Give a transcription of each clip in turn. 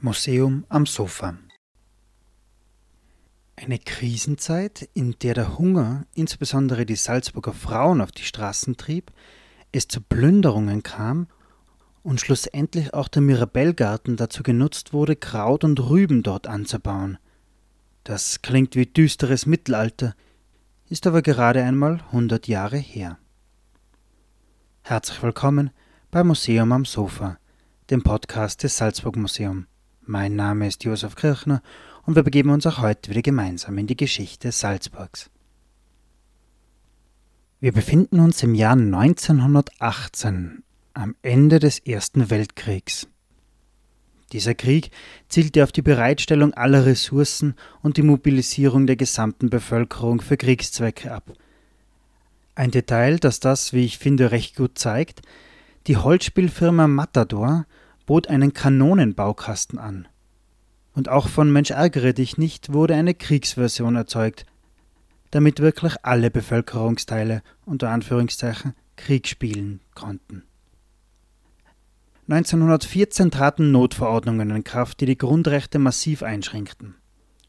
Museum am Sofa Eine Krisenzeit, in der der Hunger insbesondere die Salzburger Frauen auf die Straßen trieb, es zu Plünderungen kam und schlussendlich auch der Mirabellgarten dazu genutzt wurde, Kraut und Rüben dort anzubauen. Das klingt wie düsteres Mittelalter, ist aber gerade einmal hundert Jahre her. Herzlich willkommen beim Museum am Sofa, dem Podcast des Salzburg Museum. Mein Name ist Josef Kirchner und wir begeben uns auch heute wieder gemeinsam in die Geschichte Salzburgs. Wir befinden uns im Jahr 1918, am Ende des Ersten Weltkriegs. Dieser Krieg zielte auf die Bereitstellung aller Ressourcen und die Mobilisierung der gesamten Bevölkerung für Kriegszwecke ab. Ein Detail, das das, wie ich finde, recht gut zeigt, die Holzspielfirma Matador bot einen Kanonenbaukasten an. Und auch von Mensch ärgere dich nicht wurde eine Kriegsversion erzeugt, damit wirklich alle Bevölkerungsteile unter Anführungszeichen Krieg spielen konnten. 1914 traten Notverordnungen in Kraft, die die Grundrechte massiv einschränkten.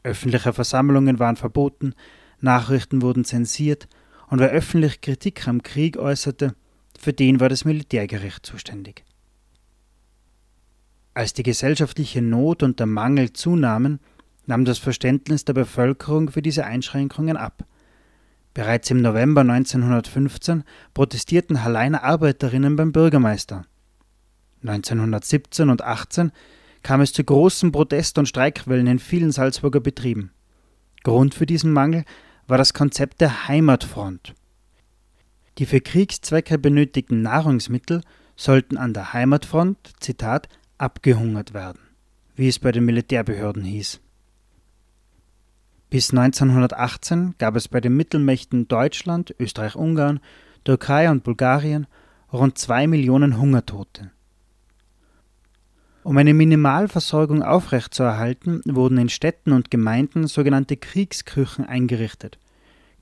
Öffentliche Versammlungen waren verboten, Nachrichten wurden zensiert und wer öffentlich Kritik am Krieg äußerte, für den war das Militärgericht zuständig. Als die gesellschaftliche Not und der Mangel zunahmen, nahm das Verständnis der Bevölkerung für diese Einschränkungen ab. Bereits im November 1915 protestierten Halleiner Arbeiterinnen beim Bürgermeister. 1917 und 18 kam es zu großen Protest- und Streikwellen in vielen Salzburger Betrieben. Grund für diesen Mangel war das Konzept der Heimatfront. Die für Kriegszwecke benötigten Nahrungsmittel sollten an der Heimatfront, Zitat, abgehungert werden, wie es bei den Militärbehörden hieß. Bis 1918 gab es bei den Mittelmächten Deutschland, Österreich-Ungarn, Türkei und Bulgarien rund zwei Millionen Hungertote. Um eine Minimalversorgung aufrechtzuerhalten, wurden in Städten und Gemeinden sogenannte Kriegsküchen eingerichtet.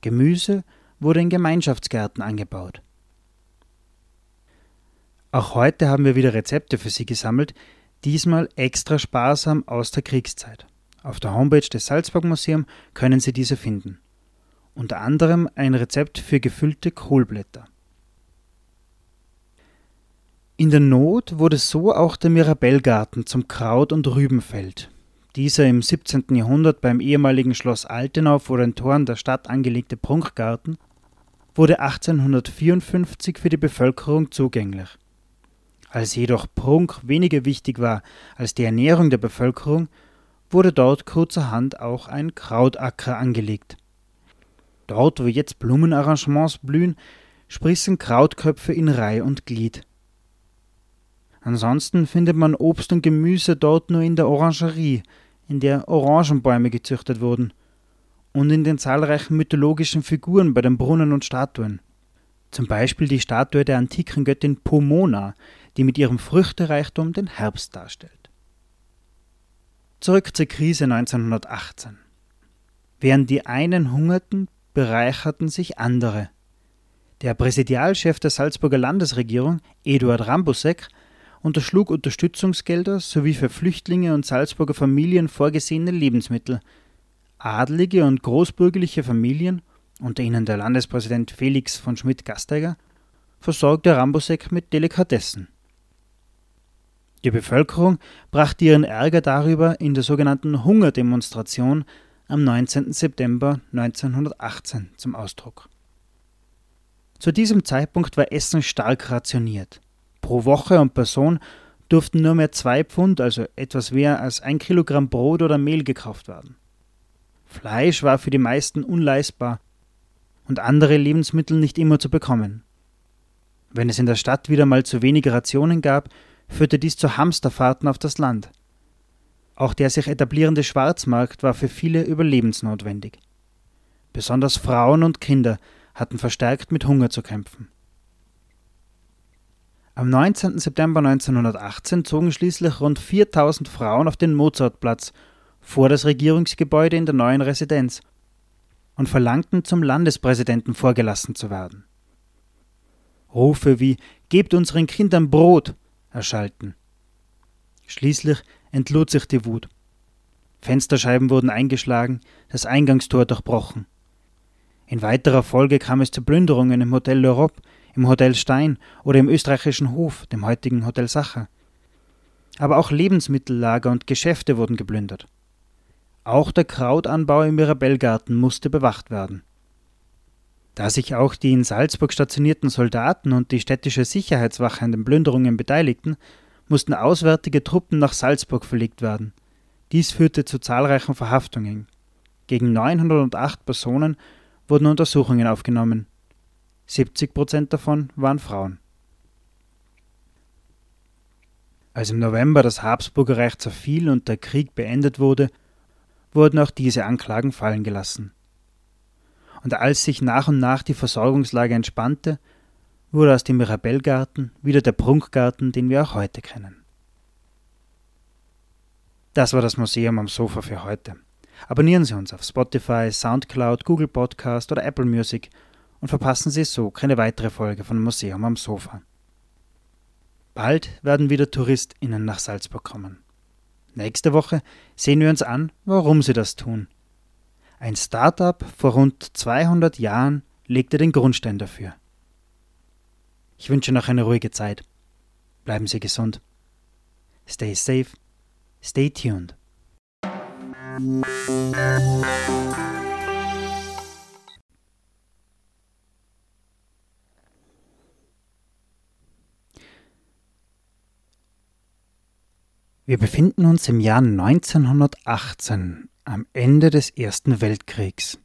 Gemüse wurde in Gemeinschaftsgärten angebaut. Auch heute haben wir wieder Rezepte für Sie gesammelt, diesmal extra sparsam aus der Kriegszeit. Auf der Homepage des Salzburg Museum können Sie diese finden. Unter anderem ein Rezept für gefüllte Kohlblätter. In der Not wurde so auch der Mirabellgarten zum Kraut- und Rübenfeld. Dieser im 17. Jahrhundert beim ehemaligen Schloss Altenau vor den Toren der Stadt angelegte Prunkgarten wurde 1854 für die Bevölkerung zugänglich. Als jedoch Prunk weniger wichtig war als die Ernährung der Bevölkerung, wurde dort kurzerhand auch ein Krautacker angelegt. Dort, wo jetzt Blumenarrangements blühen, sprießen Krautköpfe in Reih und Glied. Ansonsten findet man Obst und Gemüse dort nur in der Orangerie, in der Orangenbäume gezüchtet wurden und in den zahlreichen mythologischen Figuren bei den Brunnen und Statuen. Zum Beispiel die Statue der antiken Göttin Pomona, die mit ihrem Früchtereichtum den Herbst darstellt. Zurück zur Krise 1918. Während die einen hungerten, bereicherten sich andere. Der Präsidialchef der Salzburger Landesregierung, Eduard Rambusek, unterschlug Unterstützungsgelder sowie für Flüchtlinge und Salzburger Familien vorgesehene Lebensmittel – Adlige und großbürgerliche Familien, unter ihnen der Landespräsident Felix von Schmidt-Gasteiger, versorgte Rambosek mit Delikatessen. Die Bevölkerung brachte ihren Ärger darüber in der sogenannten Hungerdemonstration am 19. September 1918 zum Ausdruck. Zu diesem Zeitpunkt war Essen stark rationiert. Pro Woche und Person durften nur mehr zwei Pfund, also etwas mehr als ein Kilogramm Brot oder Mehl gekauft werden. Fleisch war für die meisten unleistbar und andere Lebensmittel nicht immer zu bekommen. Wenn es in der Stadt wieder mal zu wenige Rationen gab, führte dies zu Hamsterfahrten auf das Land. Auch der sich etablierende Schwarzmarkt war für viele überlebensnotwendig. Besonders Frauen und Kinder hatten verstärkt mit Hunger zu kämpfen. Am 19. September 1918 zogen schließlich rund 4000 Frauen auf den Mozartplatz vor das Regierungsgebäude in der neuen Residenz und verlangten, zum Landespräsidenten vorgelassen zu werden. Rufe wie Gebt unseren Kindern Brot, erschallten. Schließlich entlud sich die Wut. Fensterscheiben wurden eingeschlagen, das Eingangstor durchbrochen. In weiterer Folge kam es zu Plünderungen im Hotel L'Europe, im Hotel Stein oder im österreichischen Hof, dem heutigen Hotel Sacher. Aber auch Lebensmittellager und Geschäfte wurden geplündert. Auch der Krautanbau im Mirabellgarten musste bewacht werden. Da sich auch die in Salzburg stationierten Soldaten und die städtische Sicherheitswache an den Plünderungen beteiligten, mussten auswärtige Truppen nach Salzburg verlegt werden. Dies führte zu zahlreichen Verhaftungen. Gegen 908 Personen wurden Untersuchungen aufgenommen. 70 Prozent davon waren Frauen. Als im November das Habsburger Reich zerfiel und der Krieg beendet wurde, wurden auch diese Anklagen fallen gelassen. Und als sich nach und nach die Versorgungslage entspannte, wurde aus dem Mirabellgarten wieder der Prunkgarten, den wir auch heute kennen. Das war das Museum am Sofa für heute. Abonnieren Sie uns auf Spotify, Soundcloud, Google Podcast oder Apple Music und verpassen Sie so keine weitere Folge von Museum am Sofa. Bald werden wieder TouristInnen nach Salzburg kommen. Nächste Woche sehen wir uns an, warum sie das tun. Ein Startup vor rund 200 Jahren legte den Grundstein dafür. Ich wünsche noch eine ruhige Zeit. Bleiben Sie gesund. Stay safe. Stay tuned. Wir befinden uns im Jahr 1918, am Ende des Ersten Weltkriegs.